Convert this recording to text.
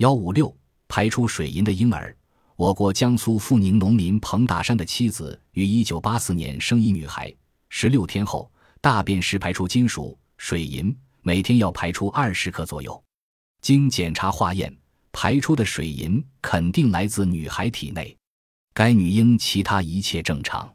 幺五六排出水银的婴儿。我国江苏阜宁农民彭大山的妻子于一九八四年生一女孩十六天后大便时排出金属水银每天要排出二十克左右。经检查化验排出的水银肯定来自女孩体内该女婴其他一切正常。